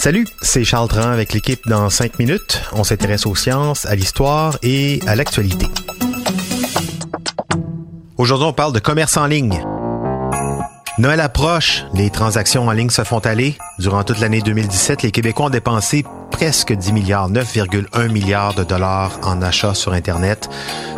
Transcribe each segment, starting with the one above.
Salut, c'est Charles Dran avec l'équipe dans 5 minutes. On s'intéresse aux sciences, à l'histoire et à l'actualité. Aujourd'hui, on parle de commerce en ligne. Noël approche, les transactions en ligne se font aller. Durant toute l'année 2017, les Québécois ont dépensé presque 10 milliards, 9,1 milliards de dollars en achats sur Internet.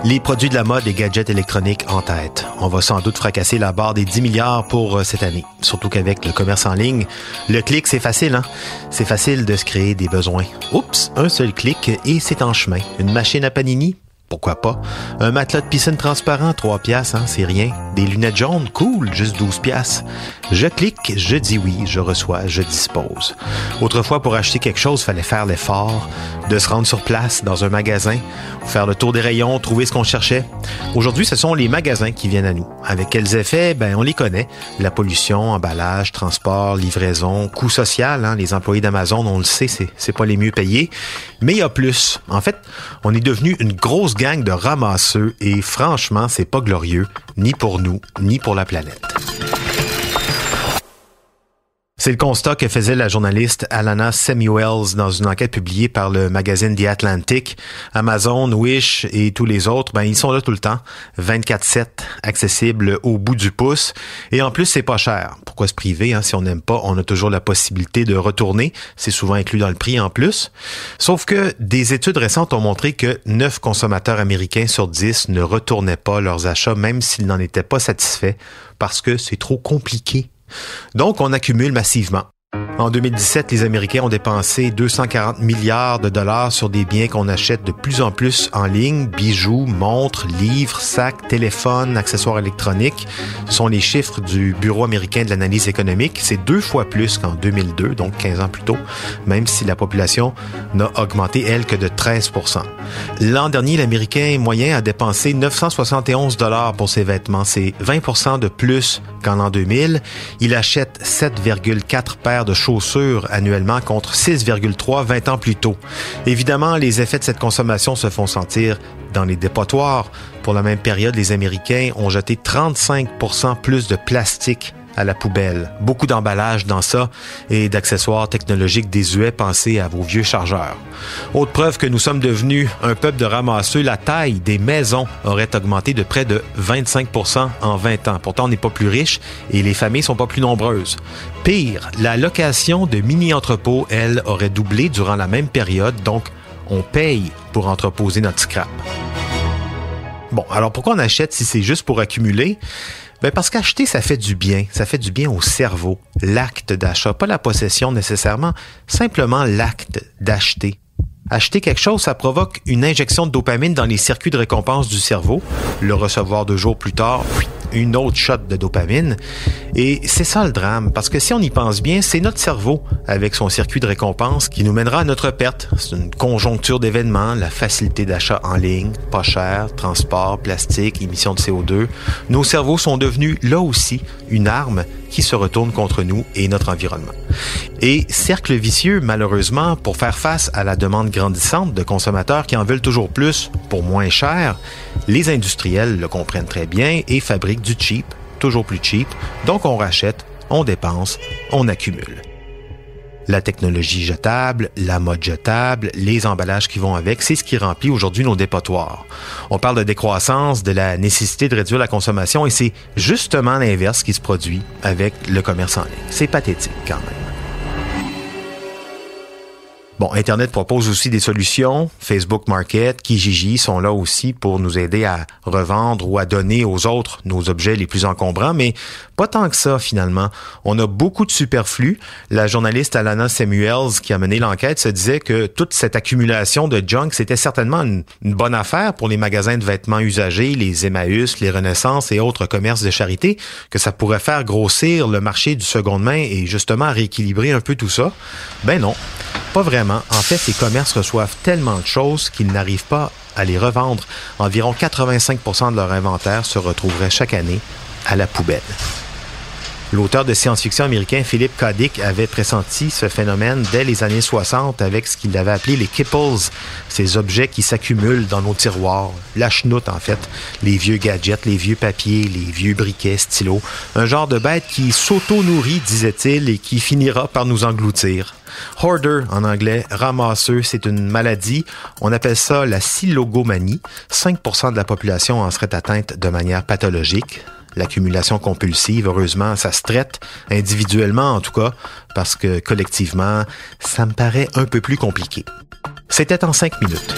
Les produits de la mode et gadgets électroniques en tête. On va sans doute fracasser la barre des 10 milliards pour euh, cette année. Surtout qu'avec le commerce en ligne, le clic, c'est facile, hein? C'est facile de se créer des besoins. Oups, un seul clic et c'est en chemin. Une machine à panini, pourquoi pas? Un matelas de piscine transparent, 3 piastres, hein, c'est rien. Des lunettes jaunes, cool, juste 12 piastres. Je clique, je dis oui, je reçois, je dispose. Autrefois, pour acheter quelque chose, fallait faire l'effort de se rendre sur place dans un magasin, faire le tour des rayons, trouver ce qu'on cherchait. Aujourd'hui, ce sont les magasins qui viennent à nous. Avec quels effets? Ben, on les connaît. La pollution, emballage, transport, livraison, coût social, hein, les employés d'Amazon, on le sait, c'est, c'est pas les mieux payés. Mais il y a plus. En fait, on est devenu une grosse gang de ramasseux et franchement, c'est pas glorieux, ni pour nous, ni pour la planète. C'est le constat que faisait la journaliste Alana Samuels dans une enquête publiée par le magazine The Atlantic. Amazon, Wish et tous les autres, ben, ils sont là tout le temps. 24-7, accessibles au bout du pouce. Et en plus, c'est pas cher. Pourquoi se priver? Hein? Si on n'aime pas, on a toujours la possibilité de retourner. C'est souvent inclus dans le prix en plus. Sauf que des études récentes ont montré que 9 consommateurs américains sur 10 ne retournaient pas leurs achats, même s'ils n'en étaient pas satisfaits, parce que c'est trop compliqué donc, on accumule massivement. En 2017, les Américains ont dépensé 240 milliards de dollars sur des biens qu'on achète de plus en plus en ligne, bijoux, montres, livres, sacs, téléphones, accessoires électroniques. Ce sont les chiffres du Bureau américain de l'analyse économique. C'est deux fois plus qu'en 2002, donc 15 ans plus tôt, même si la population n'a augmenté, elle, que de 13% L'an dernier, l'Américain moyen a dépensé 971 dollars pour ses vêtements. C'est 20% de plus qu'en l'an 2000. Il achète 7,4 paires de chaussures annuellement contre 6,3 20 ans plus tôt. Évidemment, les effets de cette consommation se font sentir dans les dépotoirs. Pour la même période, les Américains ont jeté 35% plus de plastique à la poubelle. Beaucoup d'emballage dans ça et d'accessoires technologiques désuets pensés à vos vieux chargeurs. Autre preuve que nous sommes devenus un peuple de ramasseux, la taille des maisons aurait augmenté de près de 25% en 20 ans. Pourtant, on n'est pas plus riche et les familles sont pas plus nombreuses. Pire, la location de mini-entrepôts, elle, aurait doublé durant la même période, donc on paye pour entreposer notre scrap. Bon, alors pourquoi on achète si c'est juste pour accumuler? Ben parce qu'acheter, ça fait du bien. Ça fait du bien au cerveau. L'acte d'achat, pas la possession nécessairement, simplement l'acte d'acheter. Acheter quelque chose, ça provoque une injection de dopamine dans les circuits de récompense du cerveau. Le recevoir deux jours plus tard, une autre shot de dopamine. Et c'est ça le drame, parce que si on y pense bien, c'est notre cerveau, avec son circuit de récompense, qui nous mènera à notre perte. C'est une conjoncture d'événements, la facilité d'achat en ligne, pas cher, transport, plastique, émissions de CO2. Nos cerveaux sont devenus, là aussi, une arme qui se retourne contre nous et notre environnement. Et cercle vicieux, malheureusement, pour faire face à la demande grandissante de consommateurs qui en veulent toujours plus pour moins cher, les industriels le comprennent très bien et fabriquent du cheap, toujours plus cheap, donc on rachète, on dépense, on accumule. La technologie jetable, la mode jetable, les emballages qui vont avec, c'est ce qui remplit aujourd'hui nos dépotoirs. On parle de décroissance, de la nécessité de réduire la consommation et c'est justement l'inverse qui se produit avec le commerce en ligne. C'est pathétique quand même. Bon, Internet propose aussi des solutions. Facebook Market, Kijiji sont là aussi pour nous aider à revendre ou à donner aux autres nos objets les plus encombrants, mais pas tant que ça finalement. On a beaucoup de superflu. La journaliste Alana Samuels qui a mené l'enquête se disait que toute cette accumulation de junk, c'était certainement une, une, bonne affaire pour les magasins de vêtements usagés, les Emmaüs, les Renaissances et autres commerces de charité, que ça pourrait faire grossir le marché du seconde main et justement rééquilibrer un peu tout ça. Ben non, pas vraiment. En fait, ces commerces reçoivent tellement de choses qu'ils n'arrivent pas à les revendre. Environ 85% de leur inventaire se retrouverait chaque année à la poubelle. L'auteur de science-fiction américain Philip K. Dick avait pressenti ce phénomène dès les années 60 avec ce qu'il avait appelé les kipples, ces objets qui s'accumulent dans nos tiroirs, la chenoute en fait, les vieux gadgets, les vieux papiers, les vieux briquets, stylos, un genre de bête qui s'auto-nourrit, disait-il, et qui finira par nous engloutir. Hoarder en anglais, ramasseux, c'est une maladie. On appelle ça la silogomanie. 5% de la population en serait atteinte de manière pathologique l'accumulation compulsive. Heureusement, ça se traite individuellement en tout cas, parce que collectivement, ça me paraît un peu plus compliqué. C'était en cinq minutes.